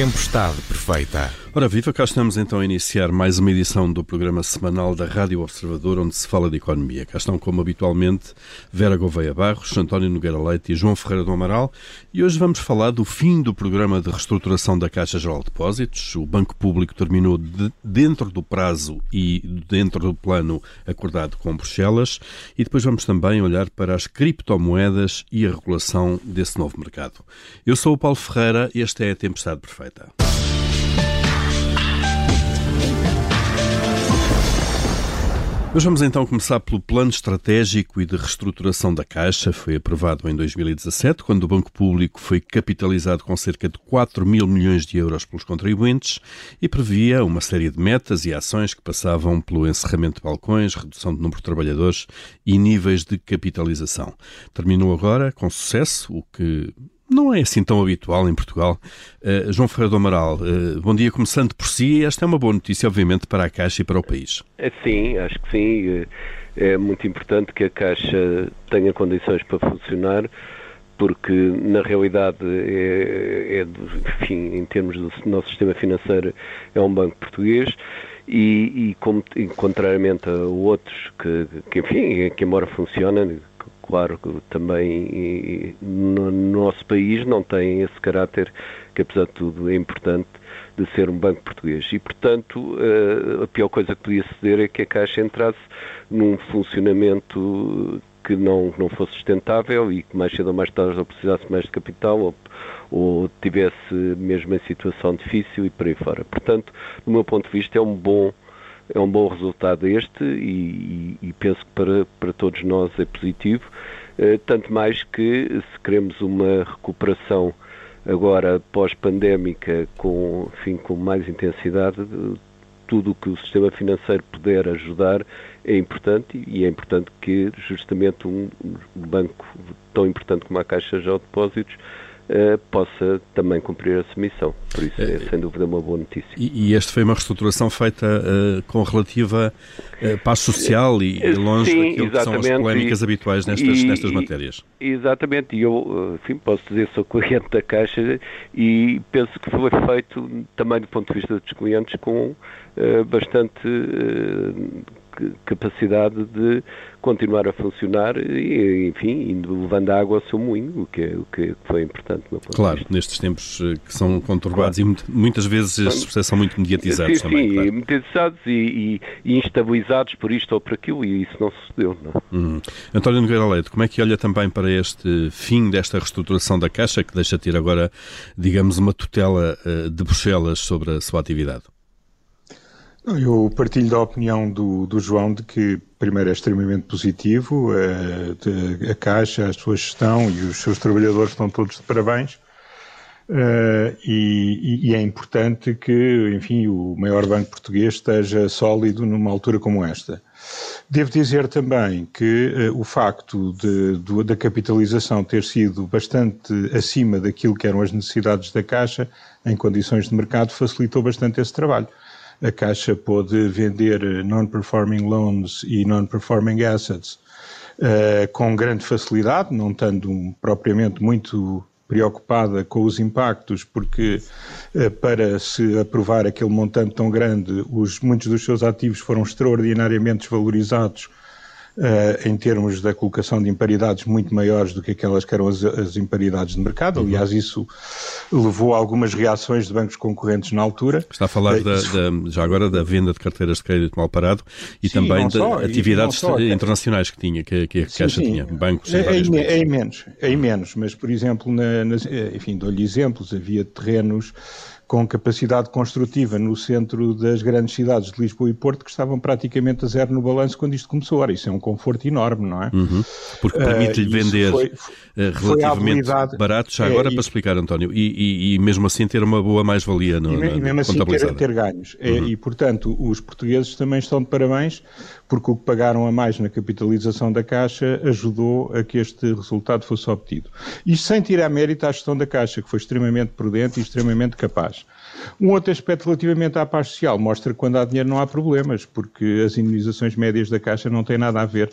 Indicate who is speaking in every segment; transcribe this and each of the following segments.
Speaker 1: Tempestade Perfeita.
Speaker 2: Ora viva, cá estamos então a iniciar mais uma edição do programa semanal da Rádio Observador, onde se fala de economia. Cá estão, como habitualmente, Vera Gouveia Barros, António Nogueira Leite e João Ferreira do Amaral. E hoje vamos falar do fim do programa de reestruturação da Caixa Geral de Depósitos. O Banco Público terminou de, dentro do prazo e dentro do plano acordado com Bruxelas. E depois vamos também olhar para as criptomoedas e a regulação desse novo mercado. Eu sou o Paulo Ferreira esta é a Tempestade Perfeita. Mas vamos então começar pelo plano estratégico e de reestruturação da Caixa. Foi aprovado em 2017, quando o Banco Público foi capitalizado com cerca de 4 mil milhões de euros pelos contribuintes e previa uma série de metas e ações que passavam pelo encerramento de balcões, redução de número de trabalhadores e níveis de capitalização. Terminou agora com sucesso, o que não é assim tão habitual em Portugal. Uh, João Ferreira do Amaral, uh, bom dia. Começando por si, esta é uma boa notícia, obviamente, para a Caixa e para o país.
Speaker 3: É, sim, acho que sim. É muito importante que a Caixa tenha condições para funcionar, porque na realidade, é, é enfim, em termos do nosso sistema financeiro, é um banco português. E, e, como, e contrariamente a outros que, que, enfim, que embora funcionem, claro também no nosso país não tem esse caráter que, apesar de tudo, é importante de ser um banco português. E, portanto, eh, a pior coisa que podia suceder é que a Caixa entrasse num funcionamento que não, não fosse sustentável e que mais cedo ou mais tarde ou precisasse mais de capital ou, ou tivesse mesmo em situação difícil e por aí fora. Portanto, do meu ponto de vista, é um bom é um bom resultado este e, e, penso que para, para todos nós é positivo, eh, tanto mais que se queremos uma recuperação agora pós-pandémica com, enfim, com mais intensidade, tudo o que o sistema financeiro puder ajudar é importante e é importante que justamente um banco tão importante como a Caixa de Depósitos uh, possa também cumprir essa missão. Por isso é, sem dúvida, uma boa notícia.
Speaker 2: E, e esta foi uma reestruturação feita uh, com relativa uh, paz social e, e longe Sim, daquilo que são as polémicas e, habituais nestas, e, nestas matérias.
Speaker 3: Exatamente, e eu, enfim, posso dizer, sou cliente da Caixa e penso que foi feito também do ponto de vista dos clientes com bastante capacidade de continuar a funcionar e, enfim, indo, levando água ao seu moinho, o que, é, o que foi importante.
Speaker 2: claro, nestes tempos eh, que são conturbados claro. e muitas vezes são muito mediatizados
Speaker 3: sim,
Speaker 2: também.
Speaker 3: Sim, claro. mediatizados e, e, instabilizados por isto ou por aquilo e isso não sucedeu. Não.
Speaker 2: Hum. António Nogueira Leite, como é que olha também para este fim desta reestruturação da Caixa que deixa ter agora, digamos, uma tutela uh, de Bruxelas sobre a sua atividade?
Speaker 4: Eu partilho da opinião do, do João de que, primeiro, é extremamente positivo, a, eh, a Caixa, a sua gestão e os seus trabalhadores estão todos de parabéns. Uh, e, e, é importante que, enfim, o maior banco português esteja sólido numa altura como esta. Devo dizer também que uh, o facto de, de, da capitalização ter sido bastante acima daquilo que eram as necessidades da Caixa, em condições de mercado, facilitou bastante esse trabalho a Caixa pôde vender non-performing loans e non-performing assets uh, com grande facilidade, não estando propriamente muito preocupada com os impactos, porque uh, para se aprovar aquele montante tão grande, os, muitos dos seus ativos foram extraordinariamente desvalorizados uh, em termos da colocação de imparidades muito maiores do que aquelas que eram as, as imparidades de mercado. Uhum. Aliás, isso levou a algumas reações de bancos concorrentes na altura.
Speaker 2: Está a falar uh, da, da, já agora da venda de carteiras de crédito mal parado e sim, também de só, atividades só, internacionais que tinha, que, que a sim, Caixa sim. tinha, bancos
Speaker 4: é, em é, é, menos, é em menos, mas por exemplo, na, nas, enfim, dou-lhe exemplos, havia terrenos com capacidade construtiva no centro das grandes cidades de Lisboa e Porto que estavam praticamente a zero no balanço quando isto começou. Ora, isso é um conforto enorme, não é?
Speaker 2: Uhum. Porque permite-lhe uh, vender foi, uh, relativamente barato, já é, agora para explicar, António, e, e, e, mesmo assim ter uma boa mais-valia no,
Speaker 4: e, e mesmo assim ter, ter ganhos. É, uhum. É, e, portanto, os portugueses também estão de parabéns porque o que pagaram a mais na capitalização da Caixa ajudou a que este resultado fosse obtido. Isto sem tirar mérito à gestão da Caixa, que foi extremamente prudente e extremamente capaz. Um outro aspecto relativamente à paz social mostra que quando há dinheiro não há problemas, porque as indenizações médias da Caixa não têm nada a ver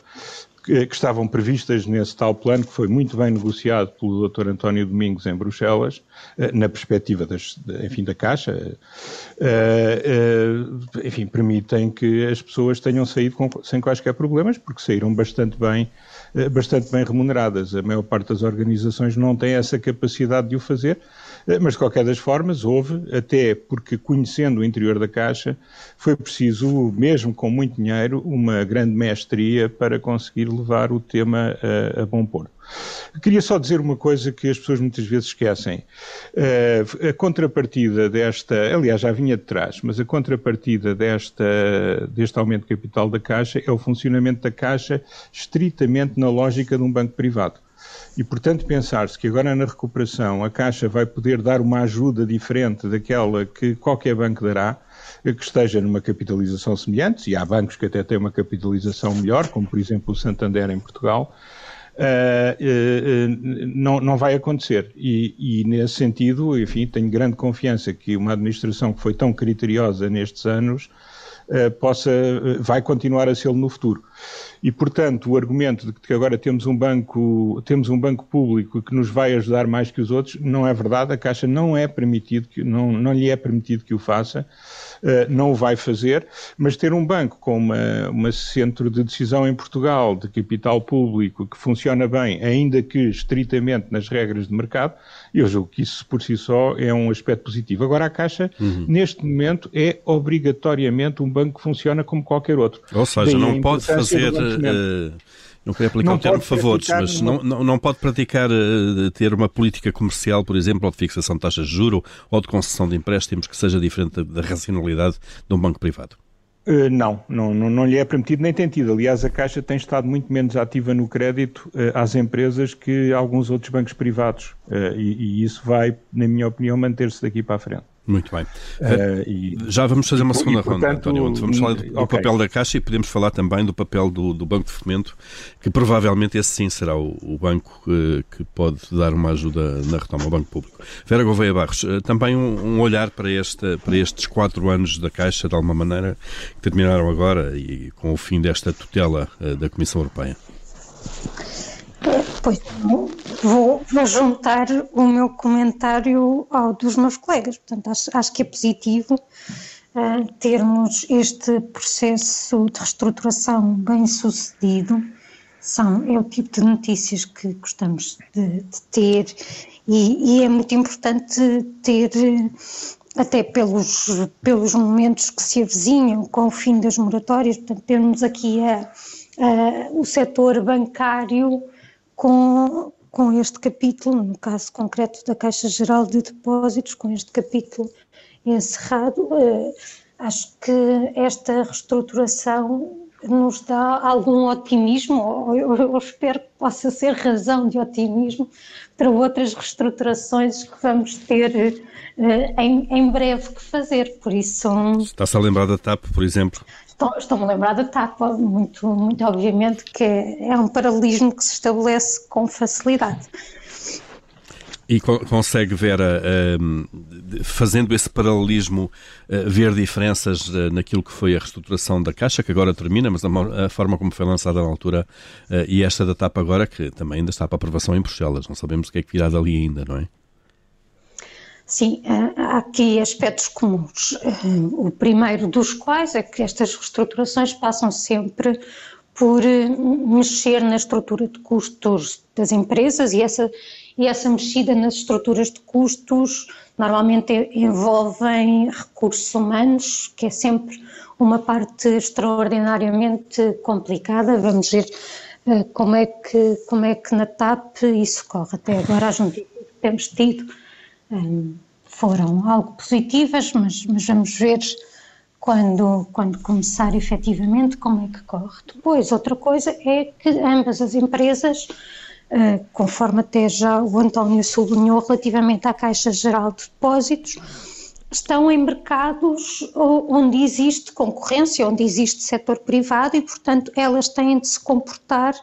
Speaker 4: que, que, estavam previstas nesse tal plano, que foi muito bem negociado pelo Dr. António Domingos em Bruxelas, uh, na perspectiva das, enfim, da Caixa, uh, enfim, permitem que as pessoas tenham saído com, sem quaisquer problemas, porque saíram bastante bem bastante bem remuneradas. A maior parte das organizações não tem essa capacidade de o fazer, eh, mas de qualquer das formas houve, até porque conhecendo o interior da Caixa, foi preciso, mesmo com muito dinheiro, uma grande mestria para conseguir levar o tema a, a bom porto. Queria só dizer uma coisa que as pessoas muitas vezes esquecem. Uh, a contrapartida desta, aliás, já vinha de trás, mas a contrapartida desta, deste aumento de capital da Caixa é o funcionamento da Caixa estritamente na lógica de um banco privado. E, portanto, pensar-se que agora na recuperação a Caixa vai poder dar uma ajuda diferente daquela que qualquer banco dará, que esteja numa capitalização semelhante, e há bancos que até têm uma capitalização melhor, como por exemplo o Santander em Portugal, não, não vai acontecer. E, e, nesse sentido, enfim, tenho grande confiança que uma administração que foi tão criteriosa nestes anos possa, vai continuar a ser no futuro. E, portanto, o argumento de que agora temos um banco, temos um banco público que nos vai ajudar mais que os outros, não é verdade. A Caixa não é permitido que, não, não lhe é permitido que o faça. Eh, não o vai fazer, mas ter um banco com uma, uma centro de decisão em Portugal, de capital público, que funciona bem, ainda que estritamente nas regras de mercado, eu julgo que isso por si só é um aspecto positivo. Agora, a Caixa, uhum. neste momento, é obrigatoriamente um banco que funciona como qualquer outro.
Speaker 2: Ou seja, não pode fazer não queria aplicar não o termo favores, mas não, não, não pode praticar uh, ter uma política comercial, por exemplo, ou de fixação de taxas de juro ou de concessão de empréstimos que seja diferente da, da racionalidade de um banco privado.
Speaker 4: Uh, não, não, não, não, lhe é permitido nem tem tido. Aliás, a Caixa tem estado muito menos ativa no crédito uh, às empresas que alguns outros bancos privados. E, e, isso vai, na minha opinião, manter-se daqui para a frente.
Speaker 2: Muito bem. Uh, e, Já vamos fazer uma segunda e, portanto, ronda, António, onde vamos falar do, do okay. papel da Caixa e podemos falar também do papel do, do Banco de Fomento, que provavelmente esse sim será o, o banco uh, que pode dar uma ajuda na retoma, o Banco Público. Vera Gouveia Barros, também um, um, olhar para, esta, para estes quatro anos da Caixa, de alguma maneira, que terminaram agora e com o fim desta tutela da Comissão Europeia.
Speaker 1: Pois, vou, vou, juntar o meu comentário ao dos meus colegas. Portanto, acho, acho que é positivo uh, termos este processo de reestruturação bem sucedido. São, é o tipo de notícias que gostamos de, de ter e, e, é muito importante ter, até pelos, pelos momentos que se avizinham com o fim das moratórias, portanto, temos aqui a, a, o setor bancário com, com este capítulo, no caso concreto da Caixa Geral de Depósitos, com este capítulo encerrado, eh, acho que esta reestruturação nos dá algum otimismo, ou eu, espero que possa ser razão de otimismo para outras reestruturações que vamos ter eh, em, em breve que fazer. Por isso.
Speaker 2: Está-se a lembrar da TAP, por exemplo?
Speaker 1: Estou-me a lembrar da TAP, muito, muito obviamente, que é, é um paralelismo que se estabelece com facilidade.
Speaker 2: E consegue ver, uh, fazendo esse paralelismo, uh, ver diferenças uh, naquilo que foi a reestruturação da Caixa, que agora termina, mas a, a forma como foi lançada na altura, e esta da TAP agora, que também ainda está para aprovação em Bruxelas. Não sabemos o que é que virá dali ainda, não é?
Speaker 1: Sim, há aqui aspectos comuns. O primeiro dos quais é que estas reestruturações passam sempre por mexer na estrutura de custos das empresas e essa, e essa mexida nas estruturas de custos normalmente envolvem recursos humanos, que é sempre uma parte extraordinariamente complicada. Vamos ver eh, como é que, como é que na TAP isso corre. Até agora as notícias temos tido foram algo positivas, mas, mas vamos ver quando, quando começar efetivamente como é que corre. Depois, outra coisa é que ambas as empresas, eh, conforme até já o António sublinhou relativamente à Caixa Geral de Depósitos, estão em mercados onde existe concorrência, onde existe setor privado e, portanto, elas têm de se comportar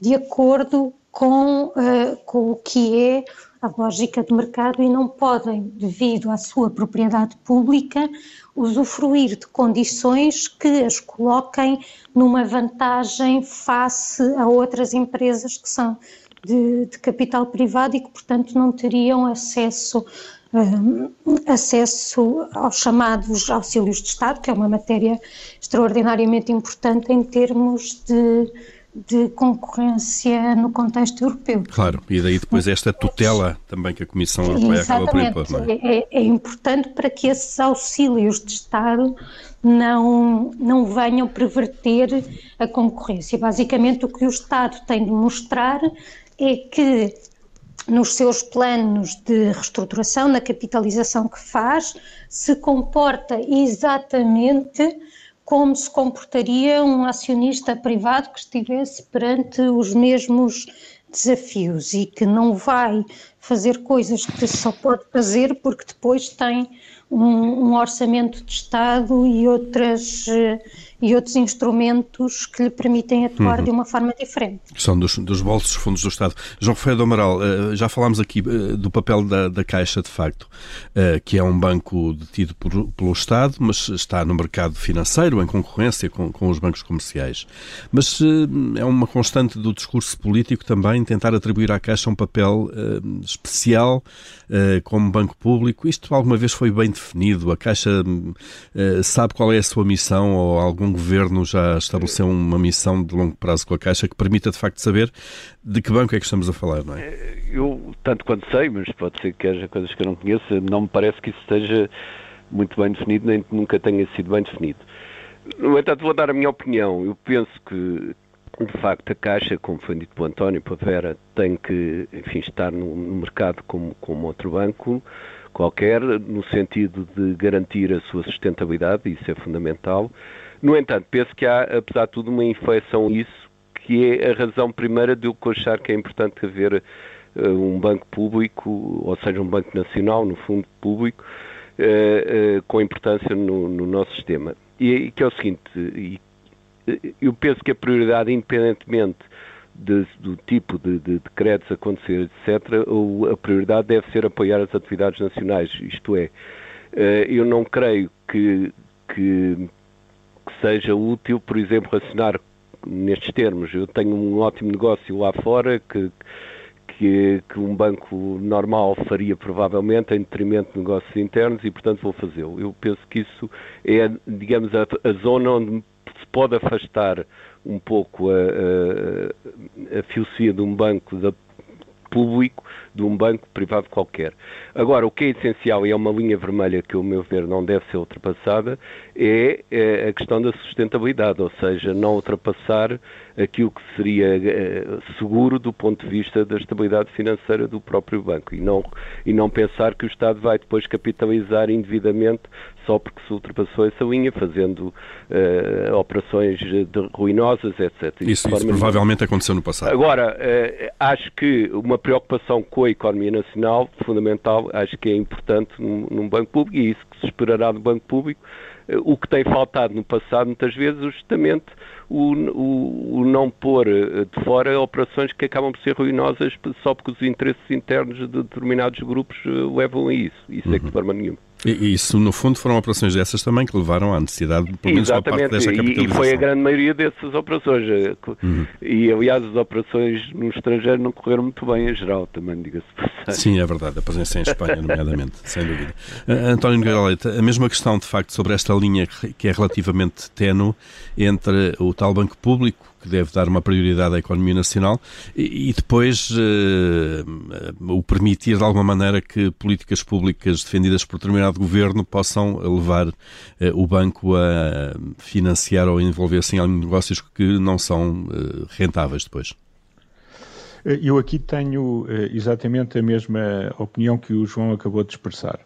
Speaker 1: de acordo com, uh, com o que é a lógica de mercado e não podem, devido à sua propriedade pública, usufruir de condições que as coloquem numa vantagem face a outras empresas que são de, de capital privado e que, portanto, não teriam acesso um, acesso aos chamados auxílios de Estado, que é uma matéria extraordinariamente importante em termos de de concorrência no contexto europeu.
Speaker 2: Claro, e daí depois esta tutela também que a Comissão Europeia acaba por impor. Não
Speaker 1: é? É, é importante para que esses auxílios de Estado não, não venham perverter a concorrência. Basicamente, o que o Estado tem de mostrar é que nos seus planos de reestruturação, na capitalização que faz, se comporta exatamente como se comportaria um acionista privado que estivesse perante os mesmos desafios e que não vai fazer coisas que só pode fazer porque depois tem um, um orçamento de Estado e outras e outros instrumentos que lhe permitem atuar uhum. de uma forma diferente.
Speaker 2: São dos, dos bolsos fundos do Estado. João Ferreira do Amaral, eh, já falámos aqui eh, do papel da, da Caixa, de facto, eh, que é um banco detido por, pelo Estado, mas está no mercado financeiro, em concorrência com, com os bancos comerciais. Mas é uma constante do discurso político também tentar atribuir à Caixa um papel especial como banco público. Isto alguma vez foi bem definido? A Caixa sabe qual é a sua missão ou algum governo já estabeleceu uma missão de longo prazo com a Caixa que permita de facto saber de que banco é que estamos a falar, não é?
Speaker 3: é eu, tanto quanto sei, mas pode ser que haja coisas que eu não conheço, não me parece que isso esteja muito bem definido, nem que nunca tenha sido bem definido. No entanto, vou dar a minha opinião. Eu penso que, de facto, a Caixa, como foi dito por António, Vera, tem que, enfim, estar no, no mercado como, como outro banco qualquer, no sentido de garantir a sua sustentabilidade, isso é fundamental, no entanto, penso que há, apesar de tudo, uma inflexão isso, que é a razão primeira de eu achar que é importante haver uh, um banco público, ou seja, um banco nacional, no fundo público, uh, uh, com importância no, no, nosso sistema. E que é o seguinte, e, eu penso que a prioridade, independentemente de, do tipo de, de decretos acontecer, etc., a prioridade deve ser apoiar as atividades nacionais. Isto é, eu não creio que, que que seja útil, por exemplo, racionar nestes termos. Eu tenho um ótimo negócio lá fora que, que, que, um banco normal faria provavelmente em detrimento de negócios internos e, portanto, vou fazê-lo. Eu penso que isso é, digamos, a, a, zona onde se pode afastar um pouco a, a, a filosofia de um banco da, público de um banco privado qualquer. Agora, o que é essencial e é uma linha vermelha que, ao meu ver, não deve ser ultrapassada é, é a questão da sustentabilidade, ou seja, não ultrapassar aquilo que seria é, seguro do ponto de vista da estabilidade financeira do próprio banco e não, e não pensar que o Estado vai depois capitalizar indevidamente só porque se ultrapassou essa linha, fazendo uh, operações ruinosas, etc.
Speaker 2: Isso, isso provavelmente aconteceu no passado.
Speaker 3: Agora, uh, acho que uma preocupação com a economia nacional, fundamental, acho que é importante num, num banco público e isso que se esperará do banco público. Uh, o que tem faltado no passado, muitas vezes, justamente o, o, o, não pôr de fora operações que acabam por ser ruinosas só porque os interesses internos de determinados grupos levam a isso. Isso uhum. é que de forma nenhuma.
Speaker 2: E isso, no fundo, foram operações dessas também que levaram à necessidade, pelo menos
Speaker 3: Exatamente.
Speaker 2: parte desta capitalização.
Speaker 3: E foi a grande maioria dessas operações. Uhum. E, aliás, as operações no estrangeiro não correram muito bem em geral, também, diga-se
Speaker 2: Sim, é verdade. A presença em Espanha, nomeadamente, sem dúvida. Uh, António Nogueira Leite, a mesma questão, de facto, sobre esta linha que é relativamente tenue entre o tal banco público que deve dar uma prioridade à economia nacional e, e depois uh, o permitir de alguma maneira que políticas públicas defendidas por determinado governo possam levar uh, o banco a financiar ou envolver-se em negócios que não são uh, rentáveis depois.
Speaker 4: Eu aqui tenho exatamente a mesma opinião que o João acabou de expressar.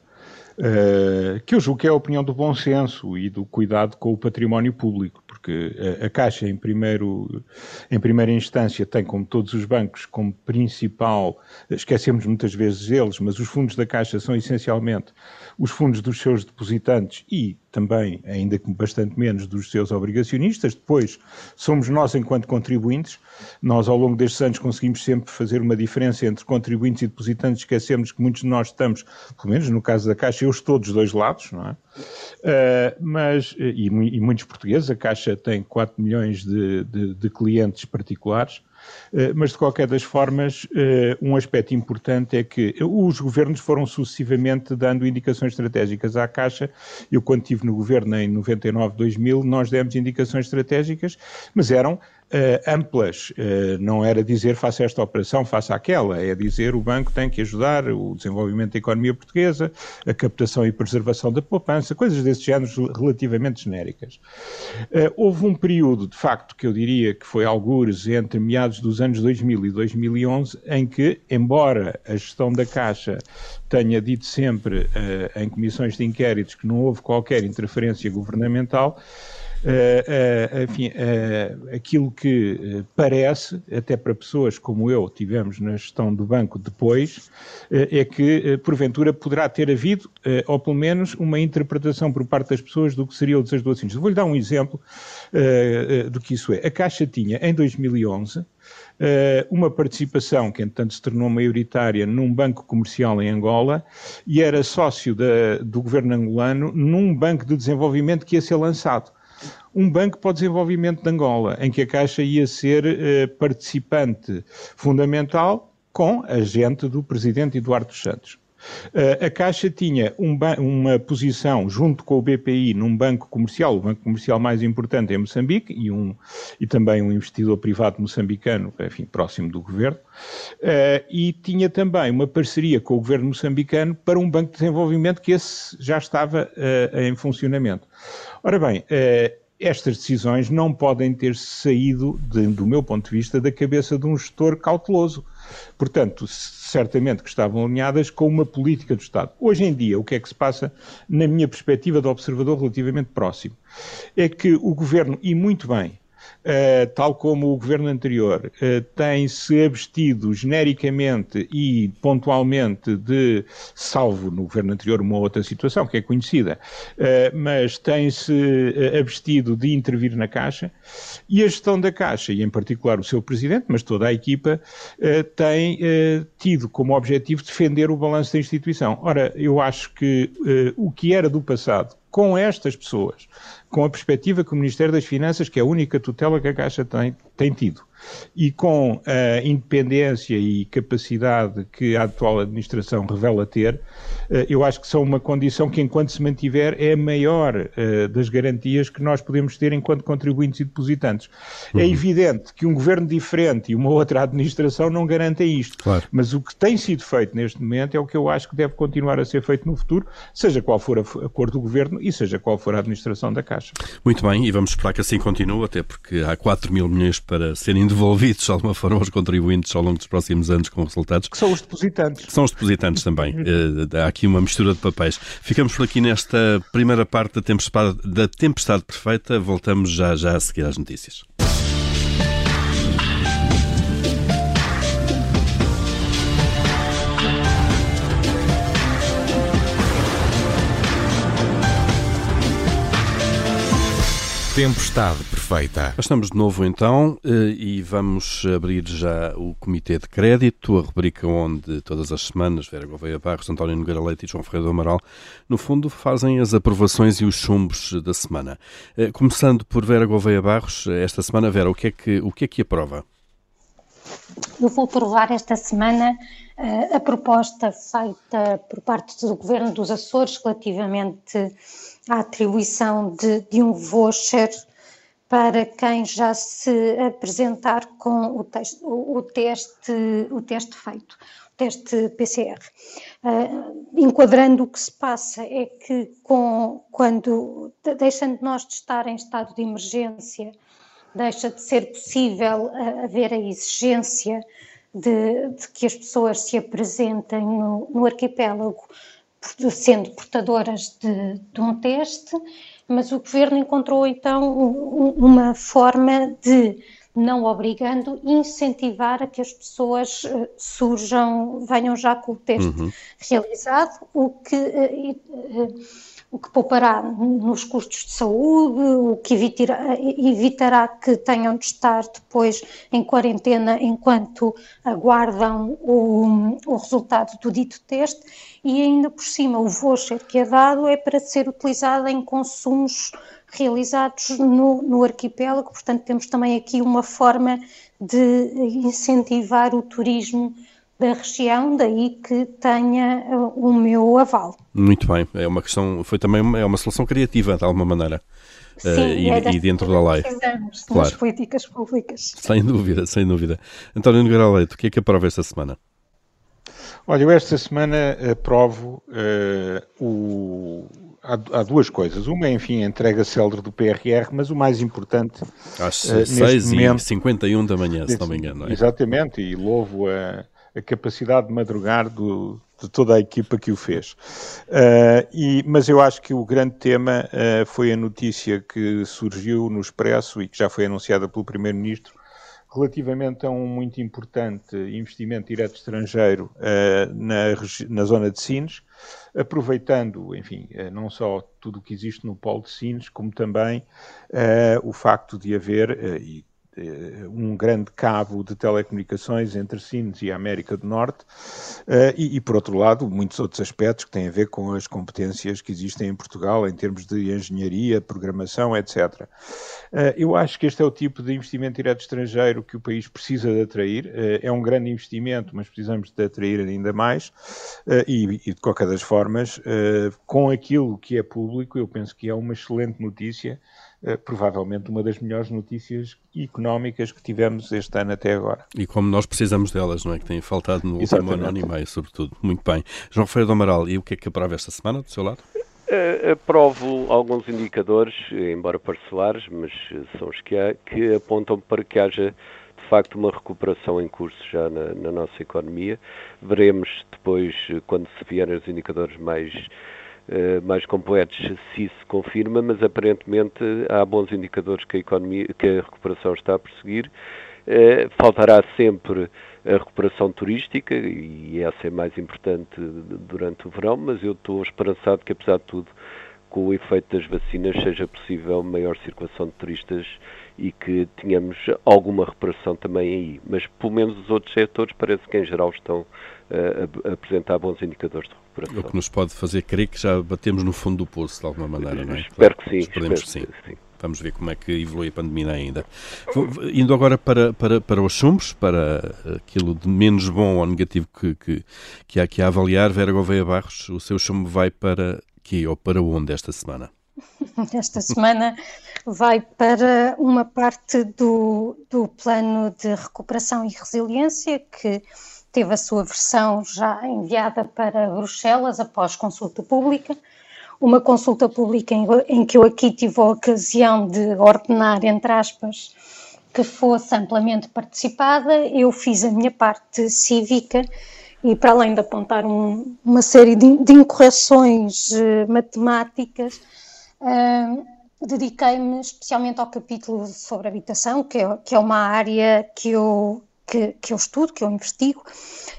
Speaker 4: Que eu julgo que é a opinião do bom senso e do cuidado com o património público porque a, Caixa, em, primeiro, em primeira instância, tem, como todos os bancos, como principal, esquecemos muitas vezes eles, mas os fundos da Caixa são essencialmente os fundos dos seus depositantes e também, ainda que bastante menos, dos seus obrigacionistas. Depois, somos nós, enquanto contribuintes, nós ao longo destes anos conseguimos sempre fazer uma diferença entre contribuintes e depositantes, esquecemos que muitos de nós estamos, pelo menos no caso da Caixa, eu estou dos dois lados, não é? Uh, mas, e, e, muitos portugueses, a Caixa tem 4 milhões de, de, de clientes particulares, eh, mas de qualquer das formas, eh, um aspecto importante é que os governos foram sucessivamente dando indicações estratégicas à Caixa. Eu, quando estive no governo em 99, 2000, nós demos indicações estratégicas, mas eram Uh, amplas. Uh, não era dizer faça esta operação, faça aquela. É dizer o banco tem que ajudar o desenvolvimento da economia portuguesa, a captação e preservação da poupança, coisas desses géneros relativamente genéricas. Uh, houve um período, de facto, que eu diria que foi algures entre meados dos anos 2000 e 2011, em que, embora a gestão da Caixa tenha dito sempre em comissões de inquéritos que não houve qualquer interferência governamental, uh, enfim, uh, aquilo que parece, até para pessoas como eu tivemos na gestão do banco depois, é que porventura poderá ter havido, ou pelo menos, uma interpretação por parte das pessoas do que seria o desejo do acionista. Vou-lhe dar um exemplo do que isso é. A Caixa tinha, em 2011, uma participação que, entretanto, se tornou maioritária num banco comercial em Angola e era sócio do governo angolano num banco de desenvolvimento que ia ser lançado um banco para o desenvolvimento de Angola, em que a Caixa ia ser uh, participante fundamental com a gente do presidente Eduardo Santos. Uh, a Caixa tinha um uma posição junto com o BPI num banco comercial, o banco comercial mais importante em Moçambique e, um, e também um investidor privado moçambicano, enfim, próximo do governo, uh, e tinha também uma parceria com o governo moçambicano para um banco de desenvolvimento que esse já estava uh, em funcionamento. Ora bem, estas decisões não podem ter saído, de, do meu ponto de vista, da cabeça de um gestor cauteloso. Portanto, certamente que estavam alinhadas com uma política do Estado. Hoje em dia, o que é que se passa, na minha perspectiva de observador relativamente próximo? É que o governo, e muito bem, Uh, tal como o governo anterior, uh, tem-se abstido genericamente e pontualmente de, salvo no governo anterior uma outra situação que é conhecida, uh, mas tem-se abstido de intervir na Caixa e a gestão da Caixa, e em particular o seu presidente, mas toda a equipa, tem tido como objetivo defender o balanço da instituição. Ora, eu acho que o que era do passado com estas pessoas, com a perspectiva que o Ministério das Finanças, que é a única tutela que a Caixa tem, tem tido, e com a independência e capacidade que a atual administração revela ter, eh, eu acho que são uma condição que, enquanto se mantiver, é a maior eh, das garantias que nós podemos ter enquanto contribuintes e depositantes. É uhum. É evidente que um governo diferente e uma outra administração não garantem isto, claro. mas o que tem sido feito neste momento é o que eu acho que deve continuar a ser feito no futuro, seja qual for a cor do governo e seja qual for a administração da Caixa.
Speaker 2: Muito bem, e vamos esperar que assim continue, até porque há 4 mil milhões para serem devolvidos de alguma forma aos contribuintes ao longo dos próximos anos com resultados.
Speaker 4: Que são os depositantes.
Speaker 2: São os depositantes também. uh, há aqui uma mistura de papéis. Ficamos por aqui nesta primeira parte da tempestade, da tempestade perfeita. Voltamos já, já a seguir às notícias.
Speaker 5: Tempestade perfeita.
Speaker 2: Estamos de novo então eh, e vamos abrir já o Comitê de Crédito, a rubrica onde todas as semanas Vera Gouveia Barros, António Nogueira Leite e João Ferreira do Amaral, no fundo, fazem as aprovações e os chumbos da semana. Eh, começando por Vera Gouveia Barros, esta semana, Vera, o que é que, o que, é que aprova?
Speaker 1: Eu vou aprovar esta semana uh, a proposta feita por parte do Governo dos Açores relativamente a atribuição de, de um voucher para quem já se apresentar com o, teste, o, teste, o teste feito, o teste PCR. Uh, ah, enquadrando o que se passa é que com, quando, deixando nós de estar em estado de emergência, deixa de ser possível uh, haver a exigência de, de, que as pessoas se apresentem no, no arquipélago sendo portadoras de, de um teste, mas o governo encontrou então uma forma de, não obrigando, incentivar a que as pessoas uh, surjam, venham já com o teste uhum. realizado, o que uh, uh, o que poupará nos custos de saúde, o que evitará, evitará que tenham de estar depois em quarentena enquanto aguardam o, o resultado do dito teste, e ainda por cima o voucher que é dado é para ser utilizado em consumos realizados no, no arquipélago, portanto temos também aqui uma forma de incentivar o turismo da região, daí que tenha uh, o meu aval.
Speaker 2: Muito bem, é uma questão, foi também uma, é uma solução criativa, de alguma maneira.
Speaker 1: Sim, uh,
Speaker 2: e, é e dentro da lei.
Speaker 1: Precisamos claro. nas políticas públicas.
Speaker 2: Sem dúvida, sem dúvida. António Nogueira Leite, o que é que aprova esta semana?
Speaker 4: Olha, eu esta semana aprovo uh, o. Há, há, duas coisas. Uma é, enfim, a entrega célere do PRR, mas o mais importante.
Speaker 2: Às uh, 6h51 da manhã, se não me engano.
Speaker 4: É? Exatamente, e louvo a a capacidade de madrugar do, de toda a equipa que o fez. Uh, e, mas eu acho que o grande tema uh, foi a notícia que surgiu no Expresso e que já foi anunciada pelo Primeiro-Ministro relativamente a um muito importante investimento direto estrangeiro uh, na, na zona de Sines, aproveitando, enfim, não só tudo o que existe no polo de Sines, como também o facto de haver, e um grande cabo de telecomunicações entre Sines e a América do Norte, eh, e, e, por outro lado, muitos outros aspectos que têm a ver com as competências que existem em Portugal em termos de engenharia, programação, etc. Eh, eu acho que este é o tipo de investimento direto estrangeiro que o país precisa de atrair. É um grande investimento, mas precisamos de atrair ainda mais, e, e de qualquer das formas, com aquilo que é público, eu penso que é uma excelente notícia eh, provavelmente uma das melhores notícias económicas que tivemos este ano até agora.
Speaker 2: E como nós precisamos delas, não é? Que têm faltado no Exatamente. último ano, e meio, sobretudo. Muito bem. João Ferreira do Amaral, e o que é que aprova esta semana do seu lado?
Speaker 3: Uh, aprovo alguns indicadores, embora parcelares, mas são os que há, que apontam para que haja de facto uma recuperação em curso já na, na nossa economia. Veremos depois, quando se vierem os indicadores mais eh, mais completos se isso confirma, mas aparentemente há bons indicadores que a economia, que a recuperação está a prosseguir. Uh, faltará sempre a recuperação turística e essa é mais importante durante o verão, mas eu estou esperançado que apesar de tudo com o efeito das vacinas seja possível maior circulação de turistas e que tenhamos alguma recuperação também aí. Mas pelo menos os outros setores parece que em geral estão a, a apresentar bons indicadores de recuperação.
Speaker 2: O que nos pode fazer crer que já batemos no fundo do poço, de alguma maneira, não é?
Speaker 3: Espero que sim.
Speaker 2: Esperemos que sim. sim. Vamos ver como é que evolui a pandemia ainda. Indo agora para, para, para os chumbos, para aquilo de menos bom ou negativo que, que, que há que avaliar, Vera Gouveia Barros, o seu chumbo vai para que ou para onde esta semana?
Speaker 1: Esta semana vai para uma parte do, do plano de recuperação e resiliência que teve a sua versão já enviada para Bruxelas após consulta pública. Uma consulta pública em, em que eu aqui tive a ocasião de ordenar, entre aspas, que fosse amplamente participada. Eu fiz a minha parte cívica e, para além de apontar um, uma série de, de incorreções uh, matemáticas, uh, dediquei-me especialmente ao capítulo sobre habitação, que é, que é uma área que eu, que, que eu estudo, que eu investigo,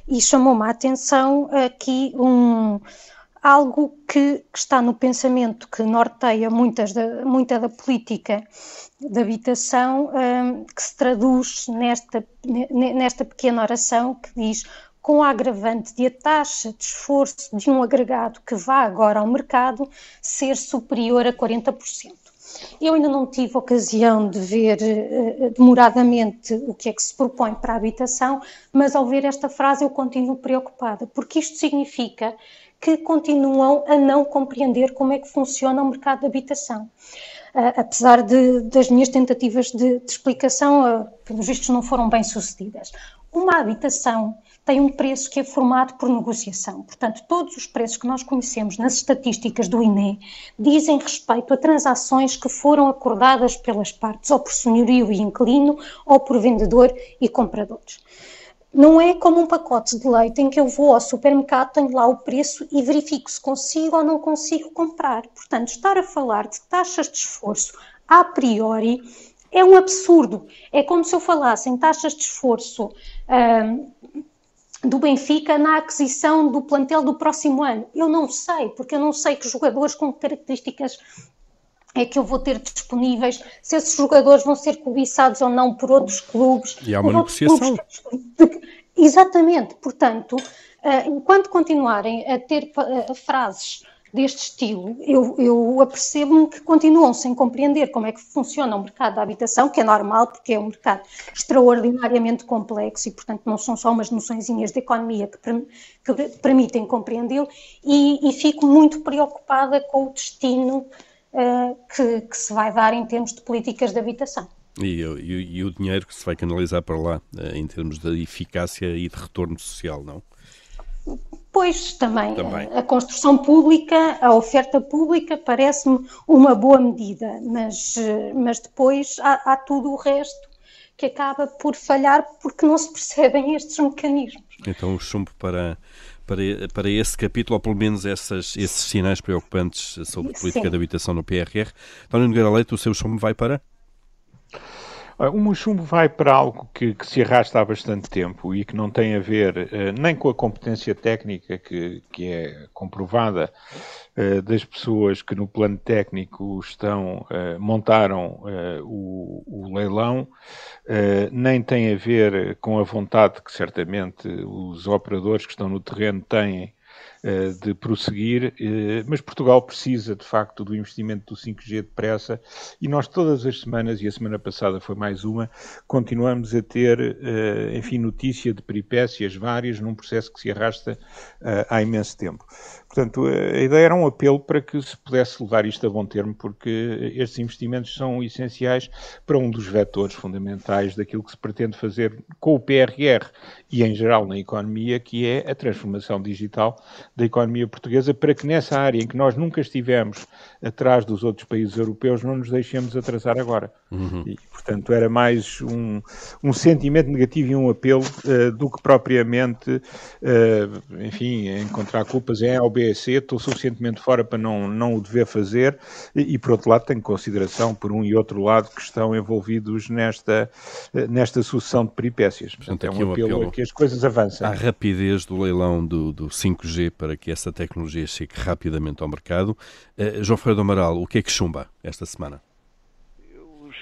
Speaker 1: e chamou-me a atenção aqui um, algo que, que, está no pensamento que norteia muitas da, muita da política de habitação, um, que se traduz nesta, nesta pequena oração que diz com a agravante de a taxa de esforço de um agregado que vá agora ao mercado ser superior a 40%. Eu ainda não tive ocasião de ver uh, demoradamente o que é que se propõe para a habitação, mas ao ver esta frase eu continuo preocupada, porque isto significa que continuam a não compreender como é que funciona o mercado de habitação. Uh, apesar de, das minhas tentativas de, de explicação, uh, pelos vistos, não foram bem sucedidas. Uma habitação tem um preço que é formado por negociação. Portanto, todos os preços que nós conhecemos nas estatísticas do INE dizem respeito a transações que foram acordadas pelas partes, ou por senhorio e inquilino, ou por vendedor e compradores. Não é como um pacote de leite em que eu vou ao supermercado, tenho lá o preço e verifico se consigo ou não consigo comprar. Portanto, estar a falar de taxas de esforço a priori é um absurdo. É como se eu falasse em taxas de esforço. Hum, do Benfica na aquisição do plantel do próximo ano? Eu não sei, porque eu não sei que jogadores com características é que eu vou ter disponíveis, se esses jogadores vão ser cobiçados ou não por outros clubes.
Speaker 2: E há uma negociação.
Speaker 1: Exatamente, portanto, uh, enquanto continuarem a ter uh, frases deste estilo, eu, eu apercebo-me que continuam sem compreender como é que funciona o mercado da habitação, que é normal, porque é um mercado extraordinariamente complexo e, portanto, não são só umas noçõezinhas de economia que, que permitem compreendê-lo, e, e, fico muito preocupada com o destino uh, que, que, se vai dar em termos de políticas de habitação.
Speaker 2: E, e, e o dinheiro que se vai canalizar para lá, uh, em termos de eficácia e de retorno social, não?
Speaker 1: Pois, também, também. A, construção pública, a oferta pública parece-me uma boa medida, mas, mas depois há, há, tudo o resto que acaba por falhar porque não se percebem estes mecanismos.
Speaker 2: Então o chumbo para, para, para esse capítulo, ou pelo menos essas, esses sinais preocupantes sobre política Sim. de habitação no PRR. António Nogueira Leite, o seu chumbo vai para?
Speaker 4: O meu chumbo vai para algo que, que, se arrasta há bastante tempo e que não tem a ver uh, nem com a competência técnica que, que é comprovada uh, das pessoas que no plano técnico estão, uh, montaram o, o, leilão, nem tem a ver com a vontade que certamente os operadores que estão no terreno têm eh, de prosseguir, eh, mas Portugal precisa de facto do investimento do 5G depressa e nós todas as semanas, e a semana passada foi mais uma, continuamos a ter, eh, enfim, notícia de peripécias várias num processo que se arrasta há imenso tempo. Portanto, a ideia era um apelo para que se pudesse levar isto a bom termo, porque estes investimentos são essenciais para um dos vetores fundamentais daquilo que se pretende fazer com o PRR e, em geral, na economia, que é a transformação digital da economia portuguesa, para que nessa área em que nós nunca estivemos atrás dos outros países europeus, não nos deixemos atrasar agora. Uhum. E, portanto, era mais um, um sentimento negativo e um apelo uh, do que propriamente, uh, enfim, encontrar culpas em A ou B, C. Estou suficientemente fora para não, não o dever fazer e, e, por outro lado, tenho consideração por um e outro lado que estão envolvidos nesta, uh, nesta sucessão de peripécias. Portanto, é um apelo, apelo a que as coisas avancem.
Speaker 2: A rapidez do leilão do, do 5G para que essa tecnologia chegue rapidamente ao mercado. João Ferreira do Amaral, o que é que chumba esta semana?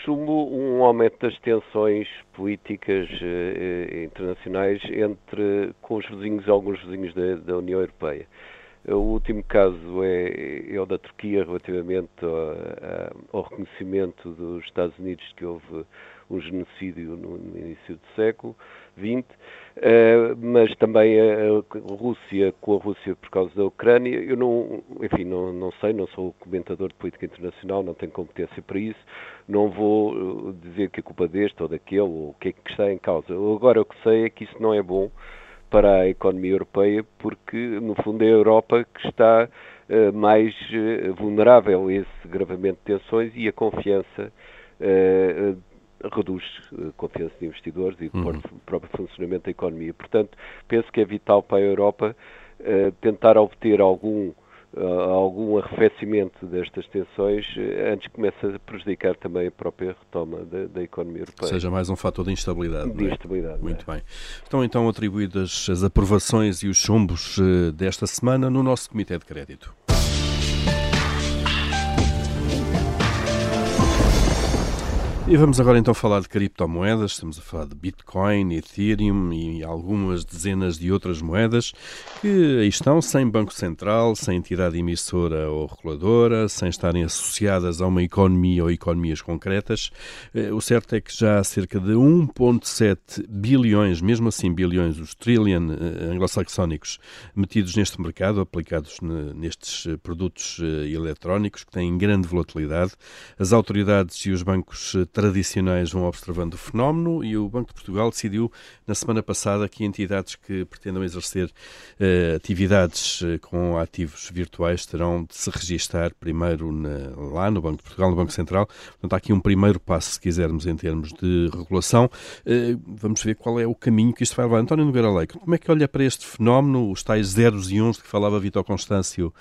Speaker 3: chumbo um aumento das tensões políticas eh, internacionais entre com os vizinhos, alguns vizinhos da, da, União Europeia. O último caso é, é o da Turquia relativamente ao, ao, reconhecimento dos Estados Unidos que houve um genocídio no, no início do século XX. Uh, mas também a, a, Rússia, com a Rússia por causa da Ucrânia, eu não, enfim, não, não sei, não sou comentador de política internacional, não tenho competência para isso, não vou eh, dizer que é culpa deste ou daquele, ou o que é que está em causa. Agora o que sei é que isso não é bom para a economia europeia, porque no fundo é a Europa que está uh, mais uh, vulnerável a esse agravamento de tensões e a confiança uh, reduz a confiança de investidores e uhum. o próprio funcionamento da economia. Portanto, penso que é vital para a Europa tentar obter algum algum arrefecimento destas tensões uh, antes que comece a prejudicar também a própria retoma da, da economia europeia.
Speaker 2: Seja mais um fator de instabilidade.
Speaker 3: De é? instabilidade.
Speaker 2: Muito
Speaker 3: é.
Speaker 2: bem. Estão então atribuídas as aprovações e os chumbos desta semana no nosso Comitê de Crédito. E vamos agora então falar de criptomoedas. Estamos a falar de Bitcoin, Ethereum e algumas dezenas de outras moedas que aí estão sem Banco Central, sem entidade emissora ou reguladora, sem estarem associadas a uma economia ou economias concretas. Eh, o certo é que já há cerca de 1,7 bilhões, mesmo assim bilhões, os trillion eh, anglo-saxónicos, metidos neste mercado, aplicados nestes eh, produtos eletrónicos que têm grande volatilidade. As autoridades e os bancos tradicionais vão observando o fenómeno e o Banco de Portugal decidiu na semana passada que entidades que pretendam exercer uh, atividades uh, com ativos virtuais terão de se registar primeiro na, lá no Banco de Portugal, no Banco Central. Portanto, há aqui um primeiro passo, se quisermos, em termos de regulação. Uh, vamos ver qual é o caminho que isto vai levar. António Nogueira Leico, como é que olha para este fenómeno, os tais zeros e uns de que falava Vitor Constâncio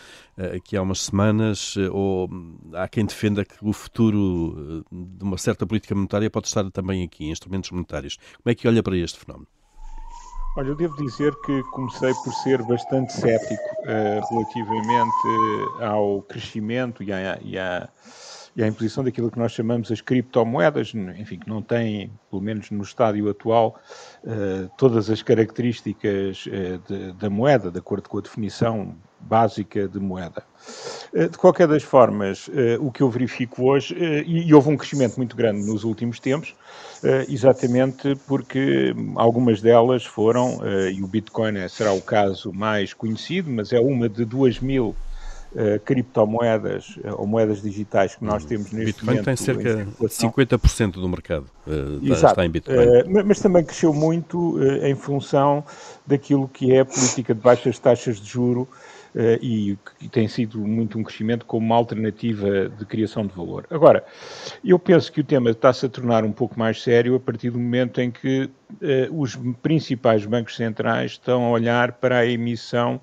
Speaker 2: aqui há umas semanas, ou há quem defenda que o futuro de uma certa política monetária pode estar também aqui, instrumentos monetários. Como é que olha para este fenómeno?
Speaker 4: Olha, eu devo dizer que comecei por ser bastante cético uh, relativamente ao crescimento e à, e, à, e à, imposição daquilo que nós chamamos as criptomoedas, enfim, que não têm, pelo menos no estádio atual, uh, todas as características de, da moeda, de acordo com a definição básica de moeda. Eh, de qualquer das formas, eh, o que eu verifico hoje, eh, e houve um crescimento muito grande nos últimos tempos, exatamente porque algumas delas foram, e o Bitcoin será o caso mais conhecido, mas é uma de duas mil Uh, criptomoedas ou moedas digitais que nós temos neste
Speaker 2: Bitcoin
Speaker 4: momento.
Speaker 2: Bitcoin tem cerca de 50% do mercado uh,
Speaker 4: Exato.
Speaker 2: está em Bitcoin.
Speaker 4: Mas também cresceu muito em função daquilo que é a política de baixas taxas de juro e que tem sido muito um crescimento como uma alternativa de criação de valor. Agora, eu penso que o tema está-se a tornar um pouco mais sério a partir do momento em que os principais bancos centrais estão a olhar para a emissão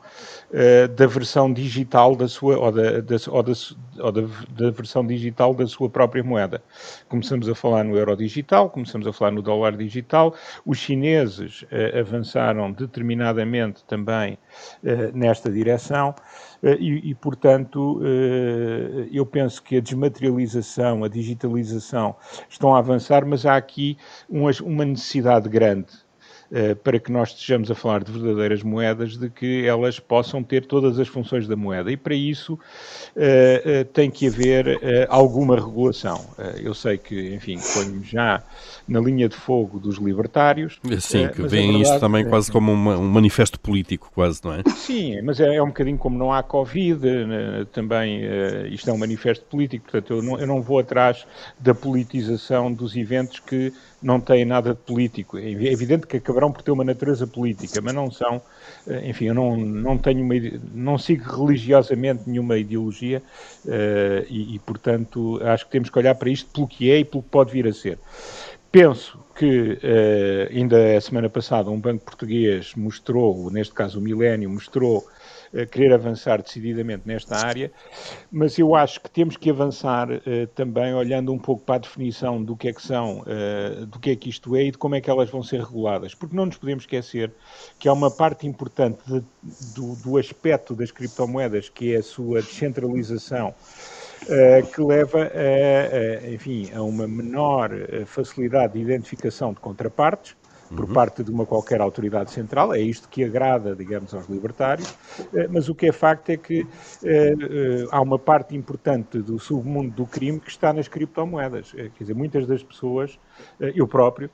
Speaker 4: uh, da versão digital da sua, ou, da, da, ou, da, ou da, versão digital da sua própria moeda. Começamos a falar no euro digital, começamos a falar no dólar digital, os chineses avançaram determinadamente também nesta direção eh, e, e, portanto, eh, eu penso que a desmaterialização, a digitalização estão a avançar, mas há aqui uma necessidade grande. eh, para que nós estejamos a falar de verdadeiras moedas, de que elas possam ter todas as funções da moeda. E para isso tem que haver alguma regulação. Eu sei que, enfim, ponho já na linha de fogo dos libertários.
Speaker 2: Sim, que veem isto também é, quase como um manifesto político, quase, não é?
Speaker 4: Sim, mas é, é um bocadinho como não há Covid, né, também isto é um manifesto político, portanto eu não, eu não vou atrás da politização dos eventos que não têm nada de político. É evidente que acabarão por ter uma natureza política, mas não são, eh, enfim, eu não, não tenho uma, não sigo religiosamente nenhuma ideologia uh, e, e, portanto, acho que temos que olhar para isto pelo que é e pelo que pode vir a ser. Penso que uh, ainda a semana passada um banco português mostrou, neste caso o Milênio, mostrou querer avançar decididamente nesta área, mas eu acho que temos que avançar uh, também olhando um pouco para a definição do que é que são, do que é que isto é e de como é que elas vão ser reguladas, porque não nos podemos esquecer que há uma parte importante de, do, do aspecto das criptomoedas, que é a sua descentralização, uh, que leva a, a, enfim, a uma menor eh, facilidade de identificação de contrapartes, por uhum. parte de uma qualquer autoridade central, é isto que agrada, digamos, aos libertários, eh, mas o que é facto é que há uma parte importante do submundo do crime que está nas criptomoedas. Quer dizer, muitas das pessoas, eu próprio,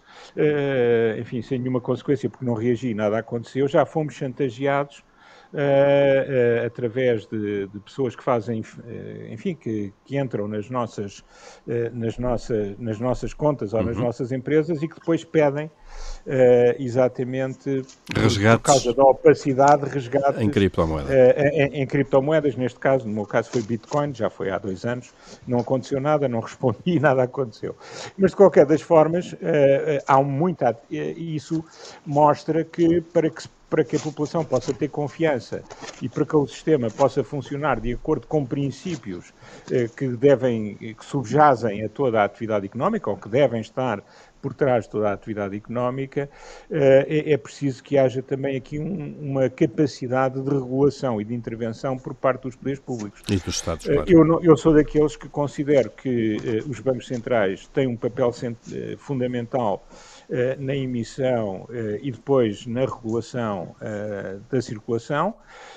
Speaker 4: enfim, sem nenhuma consequência, porque não reagi, nada aconteceu, já fomos chantageados uh, uh, através de, de, pessoas que fazem, uh, enfim, que, que, entram nas nossas, nas, nossas, nas nossas contas ou nas uhum. nossas empresas e que depois pedem exatamente
Speaker 2: resgates.
Speaker 4: por causa da opacidade, resgates
Speaker 2: em criptomoedas.
Speaker 4: Em, em, criptomoedas, neste caso, no meu caso foi Bitcoin, já foi há dois anos, não aconteceu nada, não respondi, nada aconteceu. Mas de qualquer das formas, há muita. Isso mostra que para que se para que a população possa ter confiança e para que o sistema possa funcionar de acordo com princípios eh, que devem, que subjazem a toda a atividade económica ou que devem estar por trás de toda a atividade económica, eh, é, é, preciso que haja também aqui um, uma capacidade de regulação e de intervenção por parte dos poderes públicos.
Speaker 2: E dos Estados,
Speaker 4: eh,
Speaker 2: claro.
Speaker 4: Eu, não, eu sou daqueles que considero que uh, os bancos centrais têm um papel fundamental eh, na emissão eh, e depois na regulação eh, da circulação,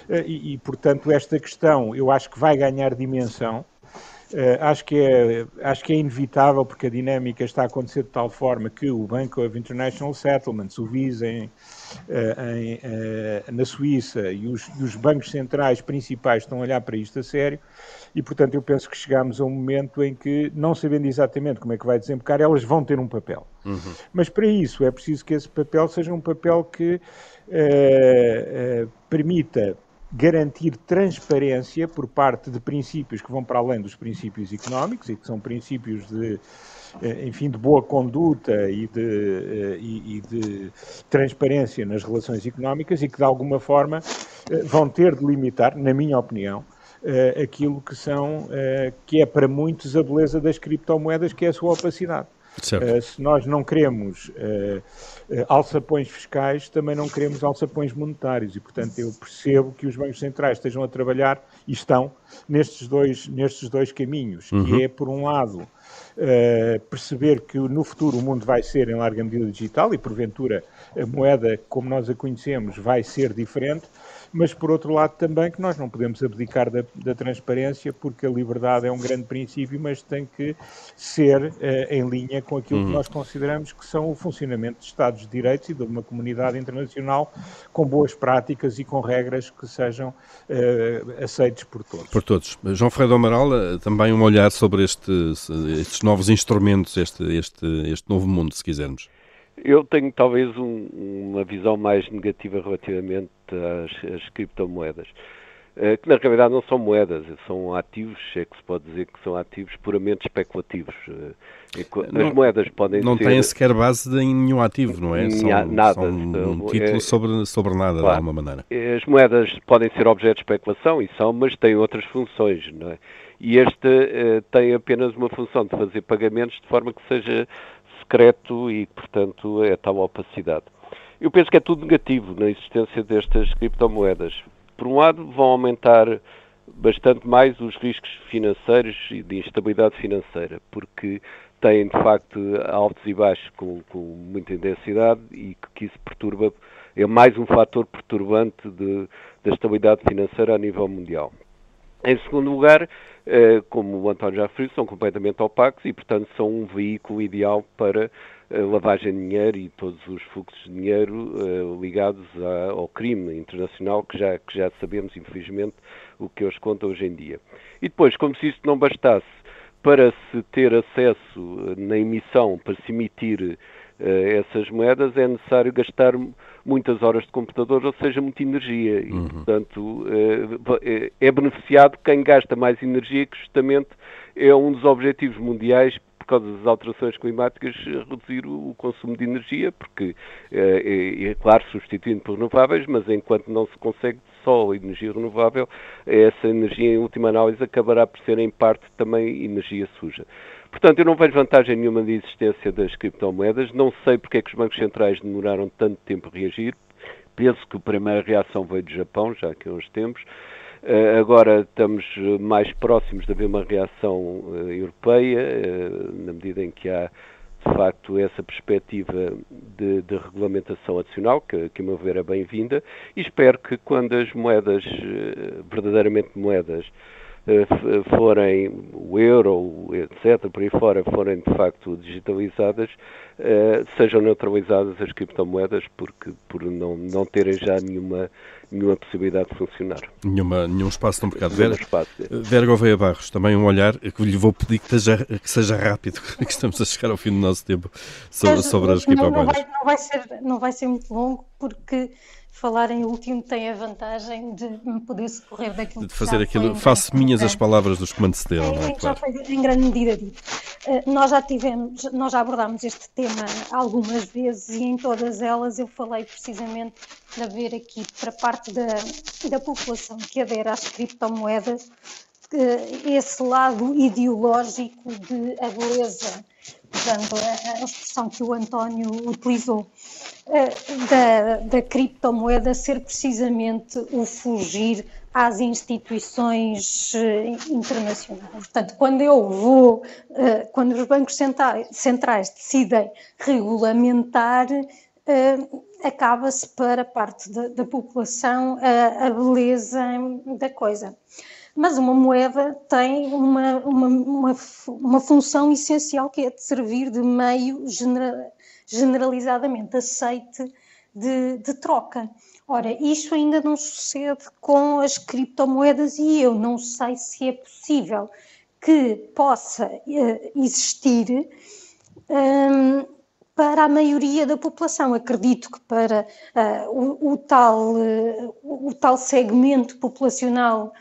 Speaker 4: e, e, portanto, esta questão eu acho que vai ganhar dimensão. Uh, acho, que é, acho que é inevitável porque a dinâmica está a acontecer de tal forma que o Banco of International Settlements, o Visa em, uh, em, uh, na Suíça e os, os, bancos centrais principais estão a olhar para isto a sério e, portanto, eu penso que chegamos a um momento em que, não sabendo exatamente como é que vai desembocar, elas vão ter um papel. Uhum. Mas para isso é preciso que esse papel seja um papel que uh, uh, permita garantir transparência por parte de princípios que vão para além dos princípios económicos e que são princípios de eh, enfim, de boa conduta e de, e, e de transparência nas relações económicas e que, de alguma forma, vão ter de limitar, na minha opinião, aquilo que são, que é para muitos a beleza das criptomoedas, que é a sua opacidade. Uh, se nós não queremos uh, alçapões fiscais, também não queremos alçapões monetários. E, portanto, eu percebo que os bancos centrais estejam a trabalhar e estão nestes dois, nestes dois caminhos, uhum. que é, por um lado, Uh, perceber que no futuro o mundo vai ser em larga medida digital e porventura a moeda como nós a conhecemos vai ser diferente, mas por outro lado também que nós não podemos abdicar da, da transparência, porque a liberdade é um grande princípio, mas tem que ser uh, em linha com aquilo uhum. que nós consideramos que são o funcionamento de Estados de Direitos e de uma comunidade internacional com boas práticas e com regras que sejam uh, aceites por todos.
Speaker 2: Por todos. João Ferreira Amaral, eh, também um olhar sobre este, estes novos instrumentos, este, este, este novo mundo, se quisermos.
Speaker 3: Eu tenho talvez um, uma visão mais negativa relativamente às, às criptomoedas, uh, que na realidade não são moedas, são ativos, é que se pode dizer que são ativos puramente especulativos. Uh, as
Speaker 2: não,
Speaker 3: moedas podem
Speaker 2: não
Speaker 3: ser...
Speaker 2: Não têm sequer base em nenhum ativo, não é?
Speaker 3: São, nada.
Speaker 2: São um título é, sobre, sobre nada, claro, de alguma maneira.
Speaker 3: As moedas podem ser objeto de especulação, e são, mas têm outras funções, não é? E este uh, tem apenas uma função de fazer pagamentos de forma que seja secreto e, portanto, é tal opacidade. Eu penso que é tudo negativo na existência destas criptomoedas. Por um lado, vão aumentar bastante mais os riscos financeiros e de instabilidade financeira, porque têm, de facto, altos e baixos com, com muita intensidade e que isso perturba, é mais um fator perturbante de, da estabilidade financeira a nível mundial. Em segundo lugar, eh, como o António já referiu, são completamente opacos e, portanto, são um veículo ideal para eh, lavagem de dinheiro e todos os fluxos de dinheiro eh, ligados ao crime internacional, que já, que já sabemos, infelizmente, o que eles contam hoje em dia. E depois, como se isto não bastasse, para se ter acesso na emissão, para se emitir essas moedas, é necessário gastar muitas horas de computador, ou seja, muita energia. E, uhum. portanto, é, é beneficiado quem gasta mais energia, que justamente é um dos objetivos mundiais por causa das alterações climáticas, reduzir o consumo de energia, porque é, é, claro, substituindo por renováveis, mas enquanto não se consegue só energia renovável, essa energia, em última análise, acabará por ser, em parte, também energia suja. Portanto, eu não vejo vantagem nenhuma de existência das criptomoedas. Não sei porque é que os bancos centrais demoraram tanto tempo a reagir. Penso que a primeira reação veio do Japão, já que há uns tempos. Uh, agora estamos mais próximos de haver uma reação uh, europeia, na medida em que há, de facto, essa perspectiva de, de regulamentação adicional, que, que, a meu ver, é bem-vinda, e espero que quando as moedas, verdadeiramente moedas, eh, forem o euro, etc., por aí fora, forem de facto digitalizadas, uh, sejam neutralizadas as criptomoedas porque, por não, não terem já nenhuma, nenhuma possibilidade de funcionar.
Speaker 2: Nenhuma, nenhum espaço no mercado. Vera, espaço, é. Vera Gouveia Barros, também um olhar que lhe vou pedir que, esteja, que seja rápido, que estamos a chegar ao fim do nosso tempo sobre, sobre as criptomoedas.
Speaker 1: Não, não, vai, não, vai ser, não vai ser muito longo porque falar em último tem a vantagem de me poder socorrer daquilo
Speaker 2: de fazer aquilo. Faço minhas as palavras dos comandos de
Speaker 1: é, é, Já foi em grande medida dito. Uh, nós já tivemos, nós já abordámos este tema algumas vezes e em todas elas eu falei precisamente de haver aqui para parte da, da população que adere às criptomoedas esse lado ideológico de a beleza, usando a, a expressão que o António utilizou da, da criptomoeda ser precisamente o fugir às instituições eh, internacionais. Portanto, quando eu vou, eh, quando os bancos centrais decidem regulamentar, eh, acaba-se para parte da, da população a, a, beleza da coisa. Mas uma moeda tem uma, uma, uma, uma função essencial que é de servir de meio general generalizadamente aceite de, de troca. Ora, isto ainda não sucede com as criptomoedas e eu não sei se é possível que possa uh, existir um, para a maioria da população. Acredito que para uh, o, o, tal, uh, o tal segmento populacional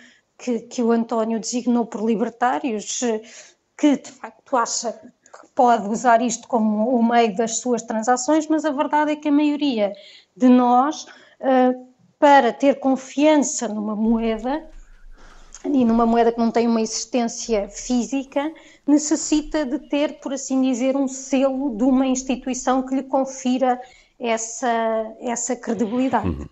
Speaker 1: que, que o António designou por libertários, que de facto acha pode usar isto como o meio das suas transações, mas a verdade é que a maioria de nós, uh, para ter confiança numa moeda, e numa moeda que não tem uma existência física, necessita de ter, por assim dizer, um selo de uma instituição que lhe confira essa, essa credibilidade. Uhum.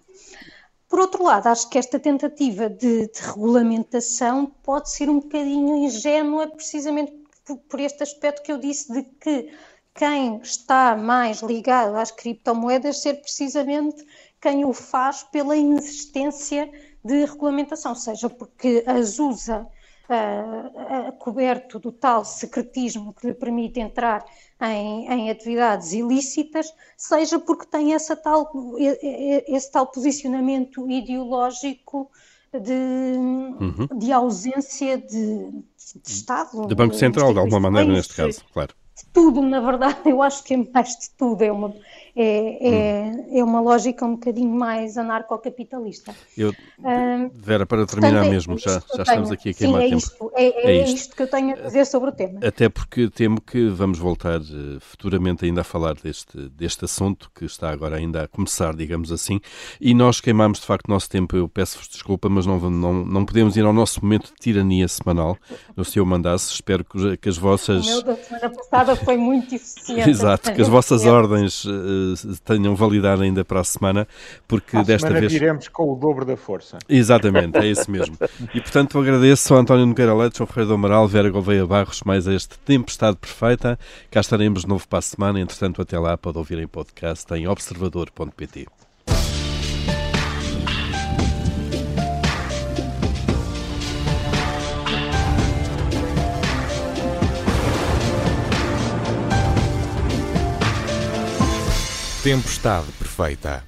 Speaker 1: Por outro lado, acho que esta tentativa de, de, regulamentação pode ser um bocadinho ingênua, precisamente por, por, este aspecto que eu disse de que quem está mais ligado às criptomoedas ser precisamente quem o faz pela inexistência de regulamentação, seja porque as usa uh, coberto do tal secretismo que lhe permite entrar em, em, atividades ilícitas, seja porque tem essa tal, esse tal posicionamento ideológico de, uhum. de ausência de, de Estado.
Speaker 2: De Banco Central, de alguma maneira, neste caso, claro.
Speaker 1: Tudo, na verdade, eu acho que é mais de tudo. É uma, é, é, hum. é uma lógica um bocadinho mais anarcocapitalista.
Speaker 2: Eu, Vera, para terminar portanto, é mesmo, já, já estamos aqui a queimar
Speaker 1: Sim, é
Speaker 2: tempo.
Speaker 1: Isto, é, é, é isto. isto. que eu tenho a dizer sobre o tema.
Speaker 2: Até porque temo que vamos voltar uh, futuramente ainda a falar deste, deste assunto, que está agora ainda a começar, digamos assim, e nós queimamos de facto o nosso tempo. Eu peço-vos desculpa, mas não, não, não podemos ir ao nosso momento de tirania semanal, no seu mandasse. Espero que, que as vossas.
Speaker 1: O meu da semana passada foi muito eficiente.
Speaker 2: Exato, que as vossas ordens. Tenham validade ainda para a semana, porque
Speaker 4: a
Speaker 2: desta
Speaker 4: semana
Speaker 2: vez.
Speaker 4: viremos com o dobro da força.
Speaker 2: Exatamente, é isso mesmo. e portanto agradeço ao António Nogueira Leite, ao Freire do Amaral, Vera Gouveia Barros, mais este Tempestade Perfeita. Cá estaremos de novo para a semana. Entretanto, até lá, pode ouvir em podcast em observador.pt.
Speaker 5: Tempestade perfeita.